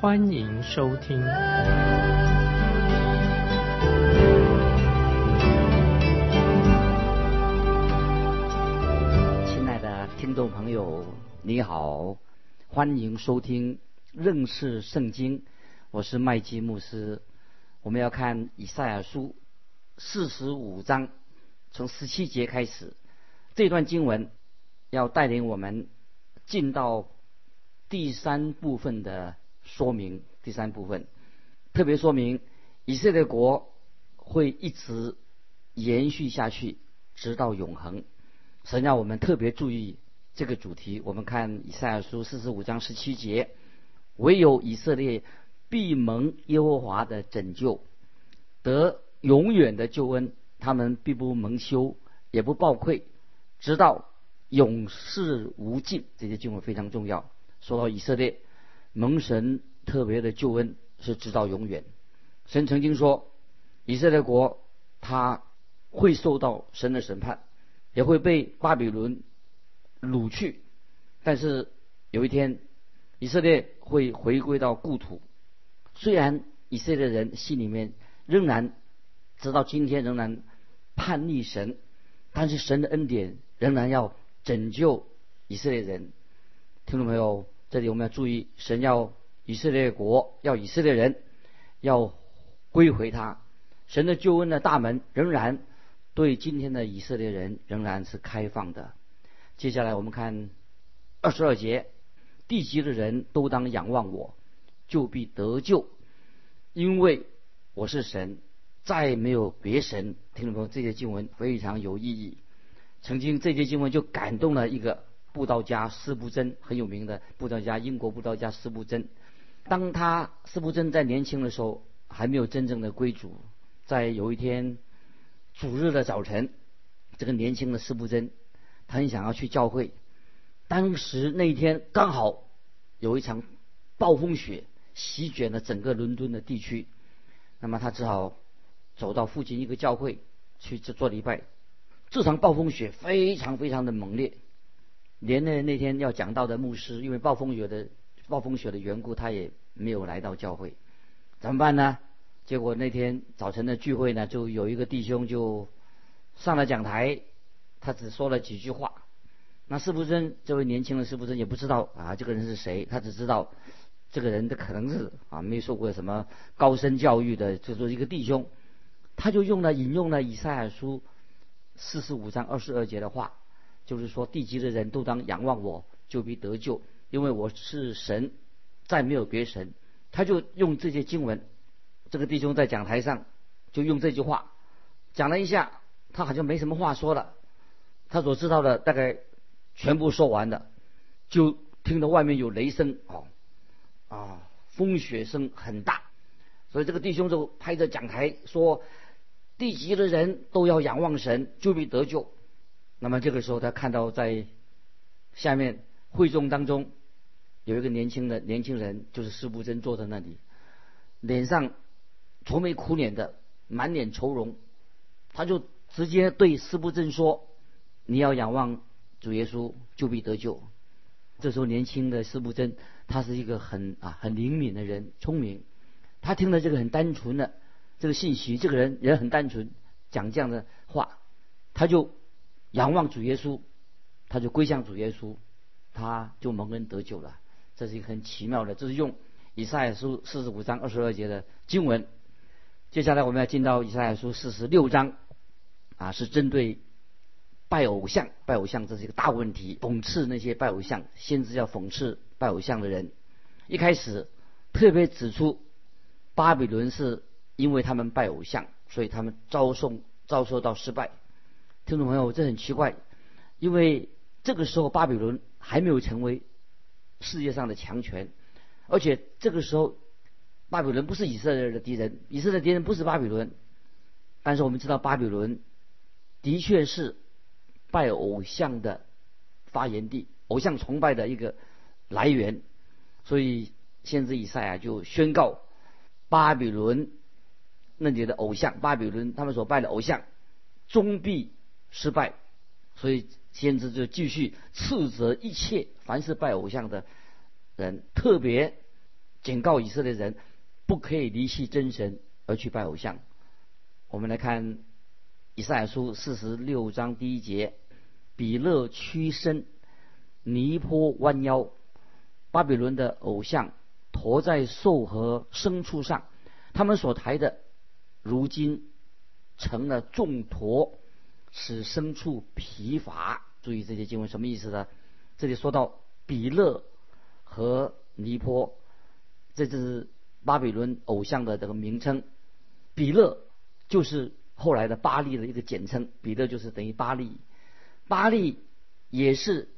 欢迎收听。亲爱的听众朋友，你好，欢迎收听认识圣经。我是麦基牧师。我们要看以赛亚书四十五章。从十七节开始，这段经文要带领我们进到第三部分的说明。第三部分特别说明以色列国会一直延续下去，直到永恒。神让我们特别注意这个主题。我们看以赛亚书四十五章十七节：唯有以色列必蒙耶和华的拯救，得永远的救恩。他们必不蒙羞，也不暴愧，直到永世无尽。这些经文非常重要。说到以色列蒙神特别的救恩，是直到永远。神曾经说，以色列国他会受到神的审判，也会被巴比伦掳去。但是有一天，以色列会回归到故土。虽然以色列人心里面仍然直到今天仍然。叛逆神，但是神的恩典仍然要拯救以色列人。听众朋友，这里我们要注意，神要以色列国，要以色列人要归回他。神的救恩的大门仍然对今天的以色列人仍然是开放的。接下来我们看二十二节，地级的人都当仰望我，就必得救，因为我是神。再没有别神，听众朋友，这些经文非常有意义。曾经这些经文就感动了一个布道家斯布真，很有名的布道家，英国布道家斯布真。当他斯布真在年轻的时候，还没有真正的归主，在有一天主日的早晨，这个年轻的斯布真，他很想要去教会。当时那一天刚好有一场暴风雪席卷了整个伦敦的地区，那么他只好。走到附近一个教会去做做礼拜，这场暴风雪非常非常的猛烈，连那那天要讲到的牧师，因为暴风雪的暴风雪的缘故，他也没有来到教会，怎么办呢？结果那天早晨的聚会呢，就有一个弟兄就上了讲台，他只说了几句话，那施布真这位年轻的施布真也不知道啊这个人是谁，他只知道这个人他可能是啊没受过什么高深教育的，就说一个弟兄。他就用了引用了以赛亚书四十五章二十二节的话，就是说地级的人都当仰望我，就必得救，因为我是神，再没有别神。他就用这些经文，这个弟兄在讲台上就用这句话讲了一下，他好像没什么话说了，他所知道的大概全部说完了，就听到外面有雷声哦，啊，风雪声很大，所以这个弟兄就拍着讲台说。地级的人都要仰望神，就必得救。那么这个时候，他看到在下面会众当中有一个年轻的年轻人，就是施布真坐在那里，脸上愁眉苦脸的，满脸愁容。他就直接对施布真说：“你要仰望主耶稣，就必得救。”这时候，年轻的施布真他是一个很啊很灵敏的人，聪明。他听了这个很单纯的。这个信息，这个人人很单纯，讲这样的话，他就仰望主耶稣，他就归向主耶稣，他就蒙恩得救了。这是一个很奇妙的，这是用以赛亚书四十五章二十二节的经文。接下来我们要进到以赛亚书四十六章，啊，是针对拜偶像，拜偶像这是一个大问题，讽刺那些拜偶像，先知要讽刺拜偶像的人。一开始特别指出巴比伦是。因为他们拜偶像，所以他们遭受遭受到失败。听众朋友，这很奇怪，因为这个时候巴比伦还没有成为世界上的强权，而且这个时候巴比伦不是以色列的敌人，以色列敌人不是巴比伦，但是我们知道巴比伦的确是拜偶像的发源地，偶像崇拜的一个来源，所以先知以赛亚就宣告巴比伦那里的偶像，巴比伦他们所拜的偶像终必失败，所以先知就继续斥责一切凡是拜偶像的人，特别警告以色列人。不可以离弃真神而去拜偶像。我们来看以赛亚书四十六章第一节：比勒屈身，尼坡弯腰，巴比伦的偶像驮在兽和牲畜上，他们所抬的，如今成了重驮，使牲畜疲乏。注意这些经文什么意思呢？这里说到比勒和尼坡，这就是。巴比伦偶像的这个名称，比勒就是后来的巴利的一个简称，比勒就是等于巴利，巴利也是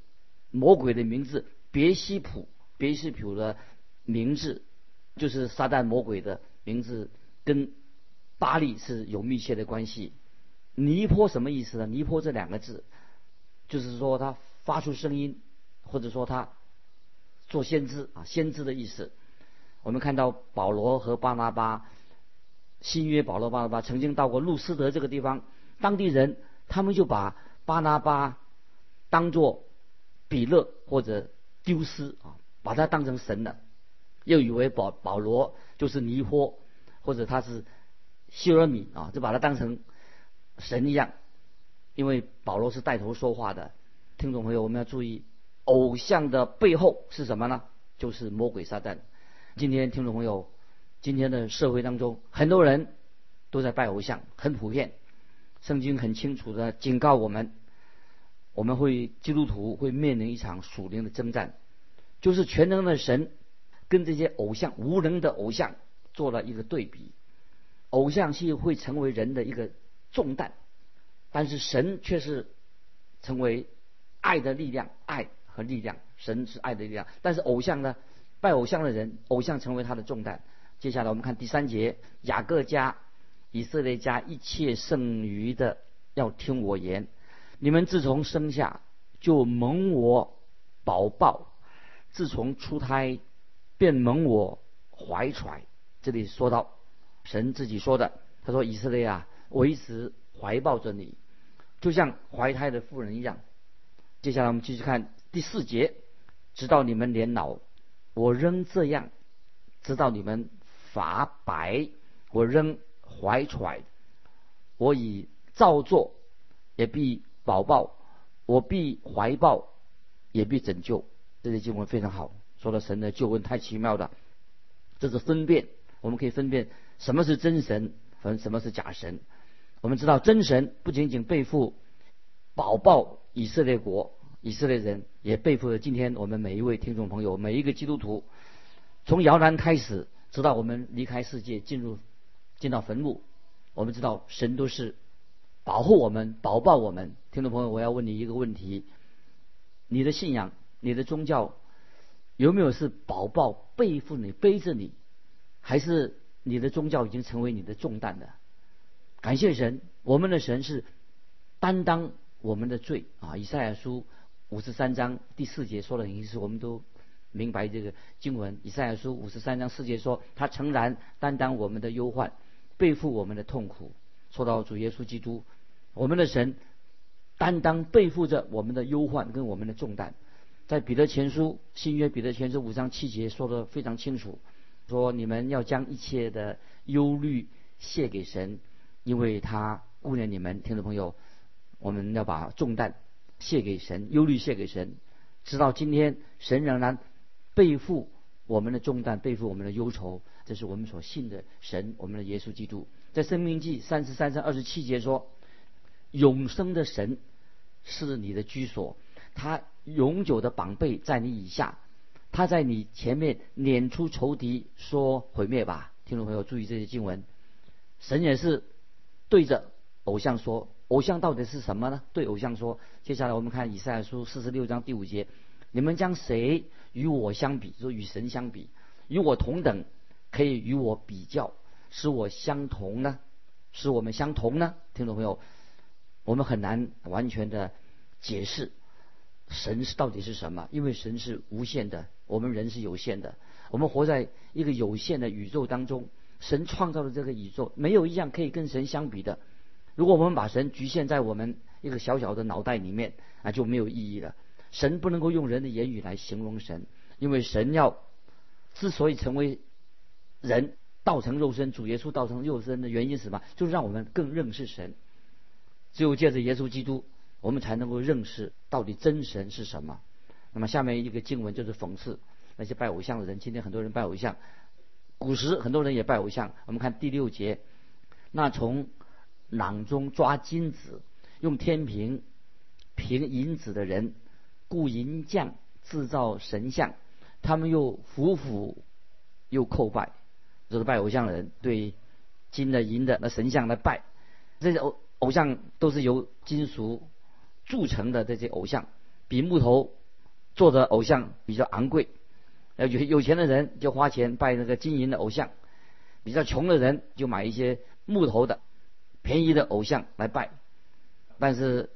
魔鬼的名字，别西卜，别西卜的名字就是撒旦魔鬼的名字，跟巴利是有密切的关系。尼坡什么意思呢？尼坡这两个字，就是说他发出声音，或者说他做先知啊，先知的意思。我们看到保罗和巴拿巴，新约保罗巴拿巴曾经到过路斯德这个地方，当地人他们就把巴拿巴当做比勒或者丢斯啊，把他当成神了，又以为保保罗就是尼坡或者他是希尔米啊，就把他当成神一样，因为保罗是带头说话的。听众朋友，我们要注意，偶像的背后是什么呢？就是魔鬼撒旦。今天听众朋友，今天的社会当中，很多人都在拜偶像，很普遍。圣经很清楚的警告我们，我们会基督徒会面临一场属灵的征战，就是全能的神跟这些偶像无能的偶像做了一个对比。偶像系会成为人的一个重担，但是神却是成为爱的力量，爱和力量。神是爱的力量，但是偶像呢？拜偶像的人，偶像成为他的重担。接下来我们看第三节：雅各家、以色列家一切剩余的，要听我言。你们自从生下就蒙我保抱，自从出胎便蒙我怀揣。这里说到神自己说的，他说：“以色列啊，我一直怀抱着你，就像怀胎的妇人一样。”接下来我们继续看第四节：直到你们年老。我仍这样，直到你们发白，我仍怀揣，我以照做，也必保抱，我必怀抱，也必拯救。这些经文非常好，说了神的救恩太奇妙了。这是分辨，我们可以分辨什么是真神和什么是假神。我们知道真神不仅仅背负保抱以色列国。以色列人也背负了今天我们每一位听众朋友，每一个基督徒，从摇篮开始，直到我们离开世界，进入进到坟墓，我们知道神都是保护我们、保抱我们。听众朋友，我要问你一个问题：你的信仰、你的宗教有没有是保抱、背负你、背着你，还是你的宗教已经成为你的重担的？感谢神，我们的神是担当我们的罪啊！以赛亚书。五十三章第四节说的很清楚，我们都明白这个经文。以赛亚书五十三章四节说：“他诚然担当我们的忧患，背负我们的痛苦。”说到主耶稣基督，我们的神担当背负着我们的忧患跟我们的重担。在彼得前书新约彼得前书五章七节说的非常清楚，说你们要将一切的忧虑卸给神，因为他顾念你们。听众朋友，我们要把重担。卸给神，忧虑卸给神，直到今天，神仍然背负我们的重担，背负我们的忧愁。这是我们所信的神，我们的耶稣基督。在生命记三十三章二十七节说：“永生的神是你的居所，他永久的绑背在你以下，他在你前面撵出仇敌，说毁灭吧。”听众朋友注意这些经文，神也是对着偶像说。偶像到底是什么呢？对偶像说，接下来我们看以赛亚书四十六章第五节：你们将谁与我相比？说与神相比，与我同等，可以与我比较，使我相同呢？使我们相同呢？听众朋友，我们很难完全的解释神是到底是什么，因为神是无限的，我们人是有限的，我们活在一个有限的宇宙当中。神创造的这个宇宙，没有一样可以跟神相比的。如果我们把神局限在我们一个小小的脑袋里面，那就没有意义了。神不能够用人的言语来形容神，因为神要之所以成为人，道成肉身，主耶稣道成肉身的原因是什么？就是让我们更认识神。只有借着耶稣基督，我们才能够认识到底真神是什么。那么下面一个经文就是讽刺那些拜偶像的人。今天很多人拜偶像。古时很多人也拜偶像。我们看第六节，那从囊中抓金子，用天平平银子的人，雇银匠制造神像，他们又服服又叩拜，这是拜偶像的人对金的银的那神像来拜。这些偶偶像都是由金属铸成的，这些偶像比木头做的偶像比较昂贵。有有钱的人就花钱拜那个金银的偶像，比较穷的人就买一些木头的便宜的偶像来拜。但是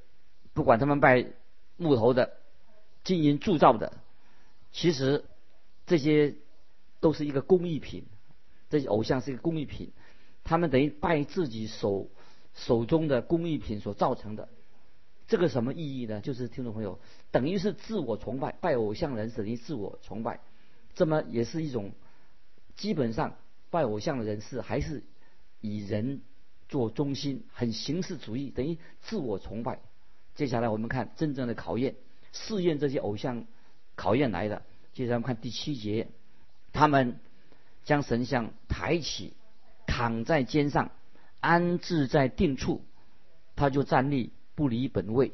不管他们拜木头的、金银铸造的，其实这些都是一个工艺品。这些偶像是一个工艺品，他们等于拜自己手手中的工艺品所造成的。这个什么意义呢？就是听众朋友，等于是自我崇拜，拜偶像人等于自我崇拜。这么也是一种，基本上拜偶像的人士还是以人做中心，很形式主义，等于自我崇拜。接下来我们看真正的考验，试验这些偶像考验来的。接下来我们看第七节，他们将神像抬起，扛在肩上，安置在定处，他就站立不离本位。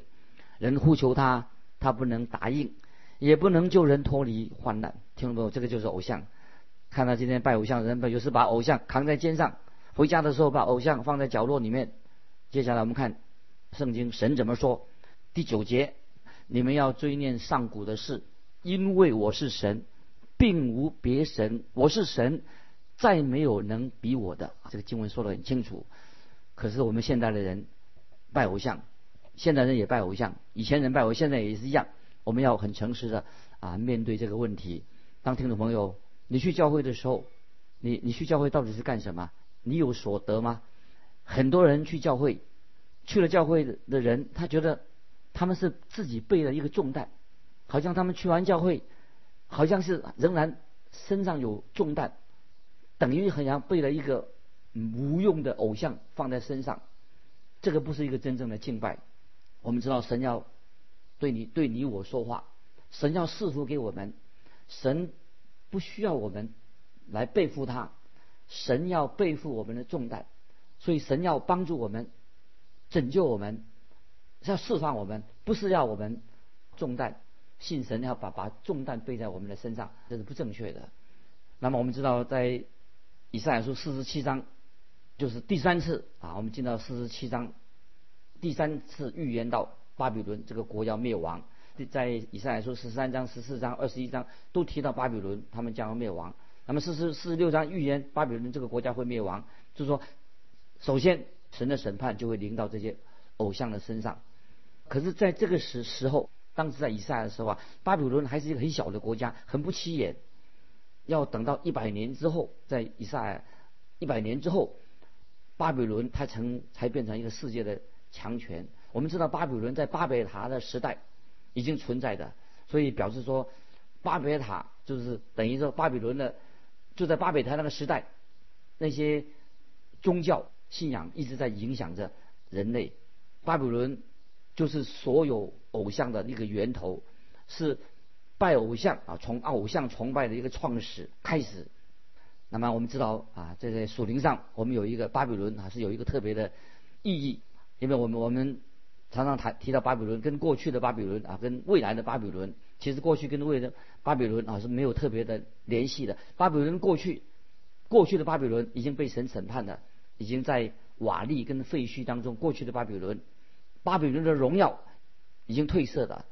人呼求他，他不能答应，也不能救人脱离患难。听众朋友，这个就是偶像。看到今天拜偶像的人，有时把偶像扛在肩上，回家的时候把偶像放在角落里面。接下来我们看圣经神怎么说。第九节，你们要追念上古的事，因为我是神，并无别神。我是神，再没有能比我的。这个经文说得很清楚。可是我们现代的人拜偶像，现代人也拜偶像，以前人拜偶，现在也是一样。我们要很诚实的啊面对这个问题。当听众朋友，你去教会的时候，你你去教会到底是干什么？你有所得吗？很多人去教会，去了教会的人，他觉得他们是自己背了一个重担，好像他们去完教会，好像是仍然身上有重担，等于好像背了一个无用的偶像放在身上。这个不是一个真正的敬拜。我们知道神要对你对你我说话，神要赐福给我们。神不需要我们来背负他，神要背负我们的重担，所以神要帮助我们，拯救我们，要释放我们，不是要我们重担，信神要把把重担背在我们的身上，这是不正确的。那么我们知道，在以赛亚书四十七章，就是第三次啊，我们进到四十七章，第三次预言到巴比伦这个国要灭亡。在以上来说，十三章、十四章、二十一章都提到巴比伦，他们将要灭亡。那么四十四十六章预言巴比伦这个国家会灭亡，就是说，首先神的审判就会临到这些偶像的身上。可是，在这个时时候，当时在以赛的时候啊，巴比伦还是一个很小的国家，很不起眼。要等到一百年之后，在以赛一百年之后，巴比伦它成才变成一个世界的强权。我们知道巴比伦在巴别塔的时代。已经存在的，所以表示说，巴别塔就是等于说巴比伦的，就在巴别塔那个时代，那些宗教信仰一直在影响着人类。巴比伦就是所有偶像的一个源头，是拜偶像啊，从偶像崇拜的一个创始开始。那么我们知道啊，在在属灵上，我们有一个巴比伦啊，是有一个特别的意义，因为我们我们。常常谈提到巴比伦，跟过去的巴比伦啊，跟未来的巴比伦，其实过去跟未来的巴比伦啊是没有特别的联系的。巴比伦过去，过去的巴比伦已经被神审判了，已经在瓦砾跟废墟当中。过去的巴比伦，巴比伦的荣耀已经褪色了，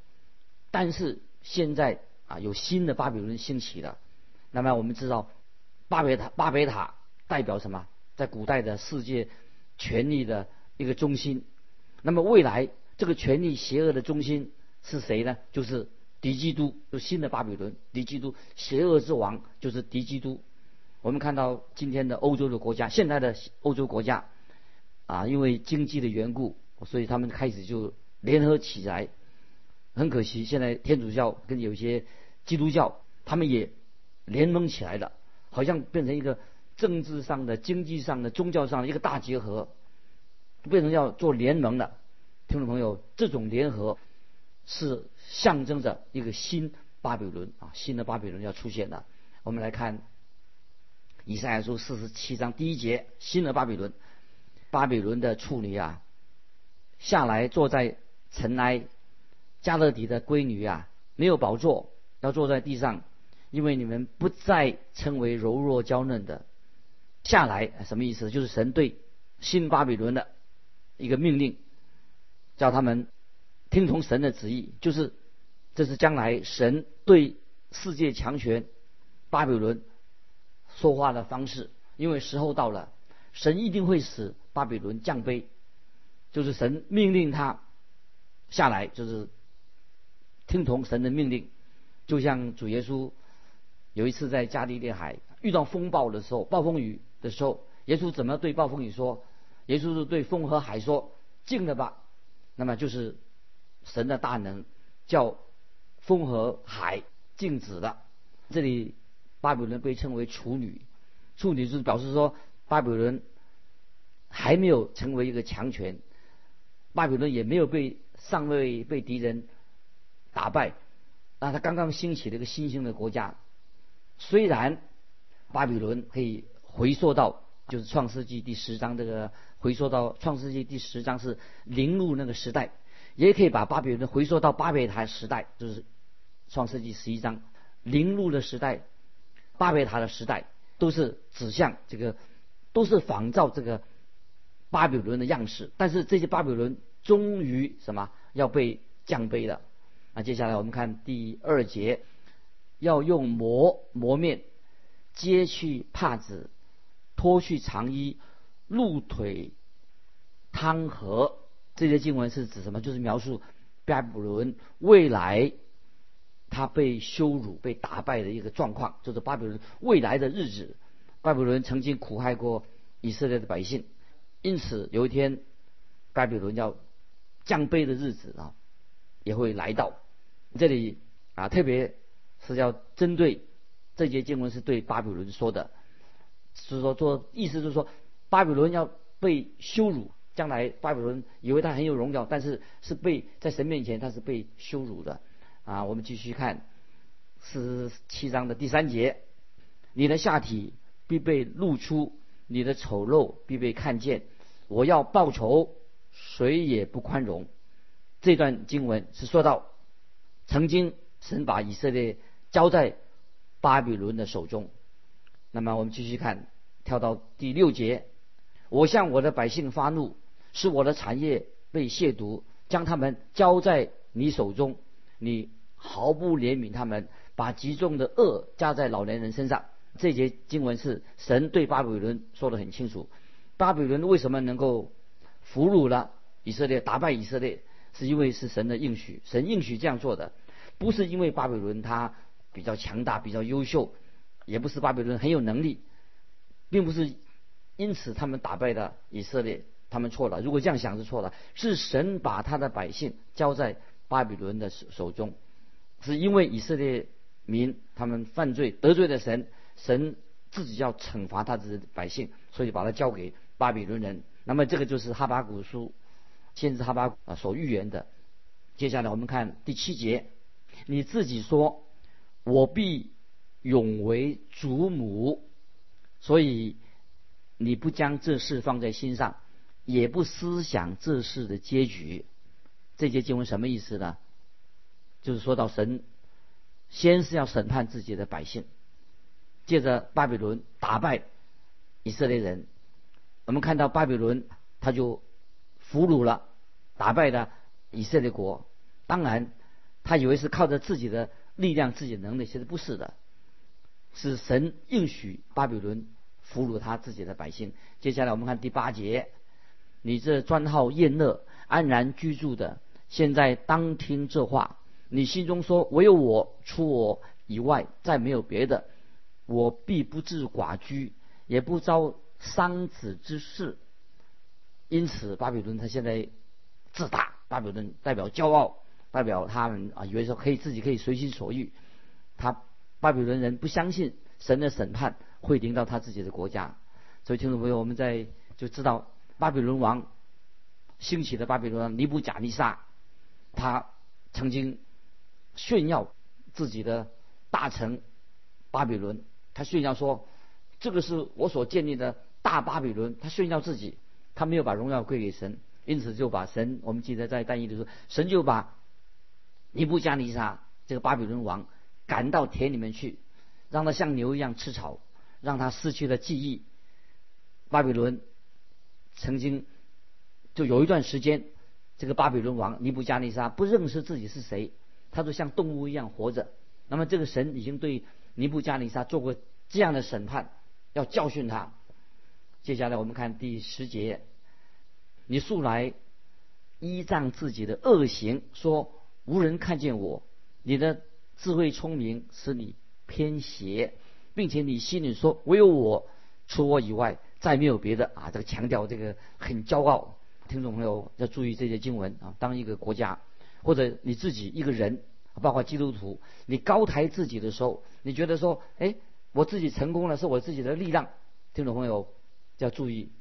但是现在啊有新的巴比伦兴起了。那么我们知道，巴别塔，巴别塔代表什么？在古代的世界权力的一个中心。那么未来这个权力邪恶的中心是谁呢？就是敌基督，就新的巴比伦。敌基督，邪恶之王就是敌基督。我们看到今天的欧洲的国家，现在的欧洲国家啊，因为经济的缘故，所以他们开始就联合起来。很可惜，现在天主教跟有些基督教，他们也联盟起来了，好像变成一个政治上的、经济上的、宗教上的一个大结合，变成要做联盟呢。听众朋友，这种联合是象征着一个新巴比伦啊，新的巴比伦要出现了。我们来看以赛亚书四十七章第一节：新的巴比伦，巴比伦的处女啊，下来坐在尘埃。加勒底的闺女啊，没有宝座，要坐在地上，因为你们不再称为柔弱娇嫩的。下来什么意思？就是神对新巴比伦的一个命令，叫他们听从神的旨意，就是这是将来神对世界强权巴比伦说话的方式。因为时候到了，神一定会使巴比伦降卑，就是神命令他下来，就是。听从神的命令，就像主耶稣有一次在加利利海遇到风暴的时候，暴风雨的时候，耶稣怎么对暴风雨说？耶稣是对风和海说：“静了吧。”那么就是神的大能，叫风和海静止了。这里巴比伦被称为处女，处女是表示说巴比伦还没有成为一个强权，巴比伦也没有被尚未被敌人。打败，那他刚刚兴起了一个新兴的国家，虽然巴比伦可以回溯到就是创世纪第十章这个回溯到创世纪第十章是灵路那个时代，也可以把巴比伦回溯到巴别塔时代，就是创世纪十一章灵路的时代，巴别塔的时代都是指向这个，都是仿照这个巴比伦的样式，但是这些巴比伦终于什么要被降卑了。那接下来我们看第二节，要用磨磨面，揭去帕子，脱去长衣，露腿汤和。这些经文是指什么？就是描述巴比伦未来他被羞辱、被打败的一个状况，就是巴比伦未来的日子。巴比伦曾经苦害过以色列的百姓，因此有一天巴比伦要降杯的日子啊。也会来到这里啊，特别是要针对这节经文是对巴比伦说的，是说做意思就是说巴比伦要被羞辱，将来巴比伦以为他很有荣耀，但是是被在神面前他是被羞辱的啊。我们继续看四十七章的第三节，你的下体必被露出，你的丑陋必被看见，我要报仇，谁也不宽容。这段经文是说到，曾经神把以色列交在巴比伦的手中。那么我们继续看，跳到第六节，我向我的百姓发怒，使我的产业被亵渎，将他们交在你手中，你毫不怜悯他们，把极重的恶加在老年人身上。这节经文是神对巴比伦说的很清楚，巴比伦为什么能够俘虏了以色列，打败以色列？是因为是神的应许，神应许这样做的，不是因为巴比伦他比较强大、比较优秀，也不是巴比伦很有能力，并不是因此他们打败了以色列，他们错了。如果这样想是错了，是神把他的百姓交在巴比伦的手手中，是因为以色列民他们犯罪得罪了神，神自己要惩罚他的百姓，所以把他交给巴比伦人。那么这个就是哈巴古书。先知哈巴啊所预言的，接下来我们看第七节，你自己说，我必永为祖母，所以你不将这事放在心上，也不思想这事的结局。这节经文什么意思呢？就是说到神先是要审判自己的百姓，借着巴比伦打败以色列人。我们看到巴比伦他就。俘虏了、打败了以色列国，当然，他以为是靠着自己的力量、自己能力，其实不是的。是神应许巴比伦俘虏他自己的百姓。接下来我们看第八节：你这专好宴乐、安然居住的，现在当听这话。你心中说：唯有我，除我以外，再没有别的。我必不至寡居，也不遭丧子之事。因此，巴比伦他现在自大，巴比伦代表骄傲，代表他们啊，以为说可以自己可以随心所欲。他巴比伦人不相信神的审判会临到他自己的国家。所以，听众朋友，我们在就知道巴比伦王兴起的巴比伦王尼布贾尼撒，他曾经炫耀自己的大城巴比伦。他炫耀说：“这个是我所建立的大巴比伦。”他炫耀自己，他没有把荣耀归给神，因此就把神，我们记得在但以理说，神就把尼布加尼撒这个巴比伦王赶到田里面去，让他像牛一样吃草，让他失去了记忆。巴比伦曾经就有一段时间，这个巴比伦王尼布加尼撒不认识自己是谁，他就像动物一样活着。那么这个神已经对。尼布加尼撒做过这样的审判，要教训他。接下来我们看第十节：你素来依仗自己的恶行，说无人看见我；你的智慧聪明使你偏邪，并且你心里说唯有我，除我以外再没有别的啊！这个强调这个很骄傲。听众朋友要注意这些经文啊！当一个国家或者你自己一个人。包括基督徒，你高抬自己的时候，你觉得说，哎，我自己成功了，是我自己的力量。听众朋友要注意，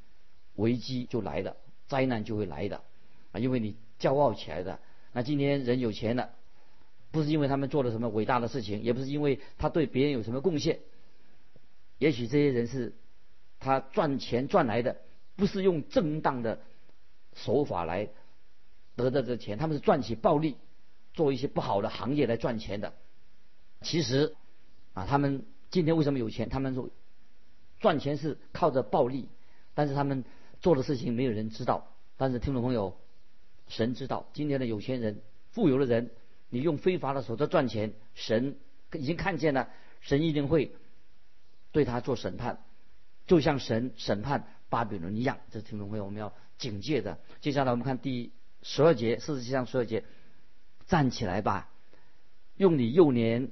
危机就来了，灾难就会来的啊！因为你骄傲起来的。那今天人有钱了，不是因为他们做了什么伟大的事情，也不是因为他对别人有什么贡献。也许这些人是他赚钱赚来的，不是用正当的手法来得到这钱，他们是赚取暴利。做一些不好的行业来赚钱的，其实啊，他们今天为什么有钱？他们说赚钱是靠着暴利，但是他们做的事情没有人知道。但是听众朋友，神知道，今天的有钱人、富有的人，你用非法的手段赚钱，神已经看见了，神一定会对他做审判，就像神审判巴比伦一样。这听众朋友，我们要警戒的。接下来我们看第十二节，四十七章十二节。站起来吧，用你幼年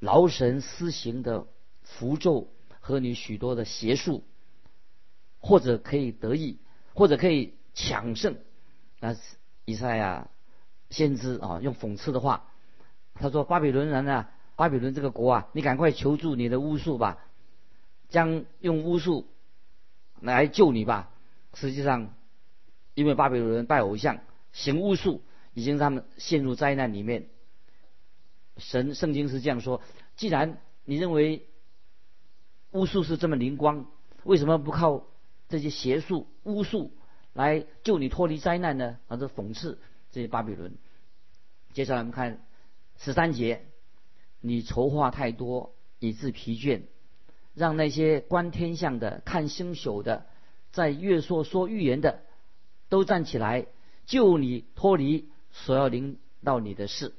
劳神施行的符咒和你许多的邪术，或者可以得意，或者可以强盛。那以赛亚先知啊，用讽刺的话，他说：“巴比伦人啊，巴比伦这个国啊，你赶快求助你的巫术吧，将用巫术来救你吧。”实际上，因为巴比伦人拜偶像，行巫术。已经让他们陷入灾难里面。神圣经是这样说：既然你认为巫术是这么灵光，为什么不靠这些邪术巫术来救你脱离灾难呢？啊，这讽刺这些巴比伦。接下来我们看十三节：你筹划太多，以致疲倦，让那些观天象的、看星宿的、在月朔说预言的，都站起来救你脱离。所要领到你的事，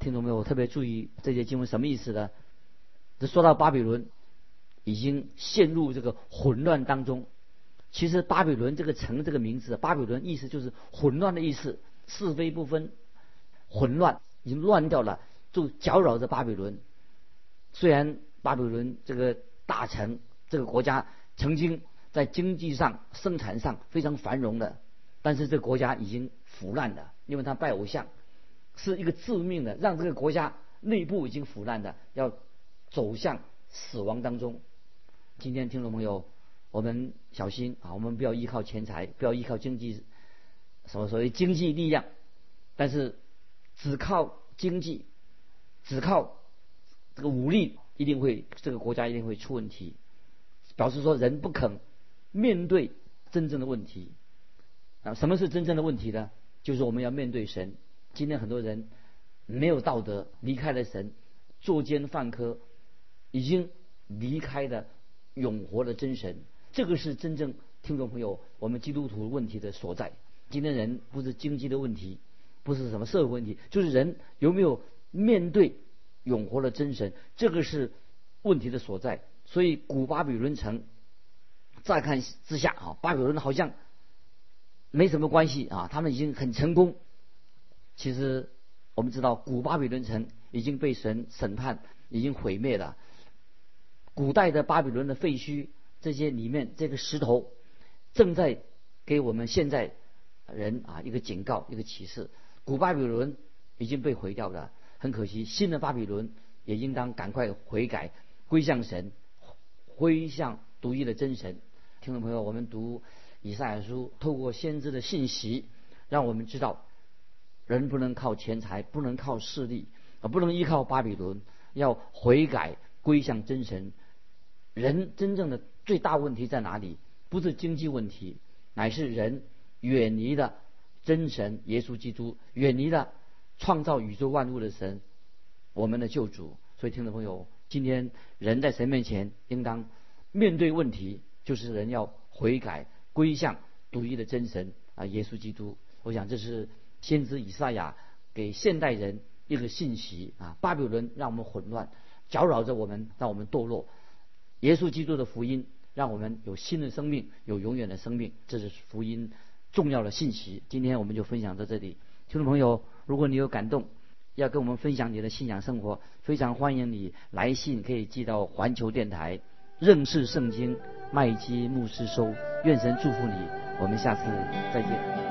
听懂没有？我特别注意这些经文什么意思呢？这说到巴比伦已经陷入这个混乱当中。其实巴比伦这个城这个名字，巴比伦意思就是混乱的意思，是非不分，混乱已经乱掉了，就搅扰着巴比伦。虽然巴比伦这个大臣这个国家曾经在经济上、生产上非常繁荣的，但是这个国家已经腐烂了。因为他拜偶像，是一个致命的，让这个国家内部已经腐烂的，要走向死亡当中。今天听众朋友，我们小心啊，我们不要依靠钱财，不要依靠经济，什么所谓经济力量，但是只靠经济，只靠这个武力，一定会这个国家一定会出问题。表示说人不肯面对真正的问题啊，什么是真正的问题呢？就是我们要面对神。今天很多人没有道德，离开了神，作奸犯科，已经离开了永活的真神。这个是真正听众朋友，我们基督徒问题的所在。今天人不是经济的问题，不是什么社会问题，就是人有没有面对永活的真神。这个是问题的所在。所以古巴比伦城，乍看之下啊，巴比伦好像没什么关系啊，他们已经很成功。其实我们知道，古巴比伦城已经被神审判，已经毁灭了。古代的巴比伦的废墟，这些里面这个石头，正在给我们现在人啊一个警告，一个启示。古巴比伦已经被毁掉了，很可惜，新的巴比伦也应当赶快悔改，归向神。归向独一的真神，听众朋友，我们读以赛亚书，透过先知的信息，让我们知道，人不能靠钱财，不能靠势力，啊，不能依靠巴比伦，要悔改归向真神。人真正的最大问题在哪里？不是经济问题，乃是人远离了真神耶稣基督，远离了创造宇宙万物的神，我们的救主。所以，听众朋友。今天人在神面前应当面对问题，就是人要悔改归向独一的真神啊，耶稣基督。我想这是先知以赛亚给现代人一个信息啊。巴比伦让我们混乱，搅扰着我们，让我们堕落。耶稣基督的福音让我们有新的生命，有永远的生命。这是福音重要的信息。今天我们就分享到这里，听众朋友，如果你有感动。要跟我们分享你的信仰生活，非常欢迎你来信，可以寄到环球电台认识圣经麦基牧师收。愿神祝福你，我们下次再见。